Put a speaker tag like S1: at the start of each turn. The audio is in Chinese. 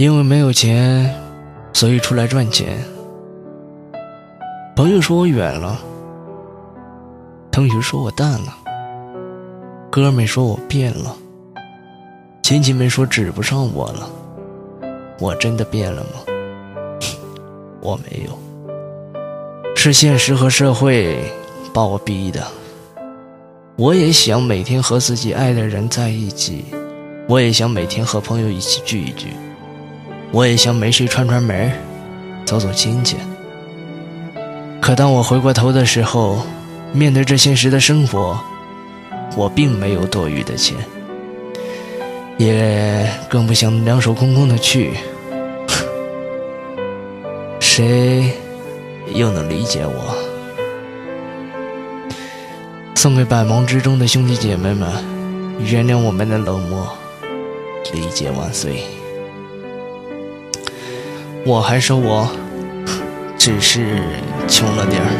S1: 因为没有钱，所以出来赚钱。朋友说我远了，同学说我淡了，哥们说我变了，亲戚们说指不上我了。我真的变了吗？我没有，是现实和社会把我逼的。我也想每天和自己爱的人在一起，我也想每天和朋友一起聚一聚，我也想没事串串门走走亲戚。可当我回过头的时候，面对这现实的生活，我并没有多余的钱，也更不想两手空空的去。谁又能理解我？送给百忙之中的兄弟姐妹们，原谅我们的冷漠，理解万岁。我还说我只是穷了点儿。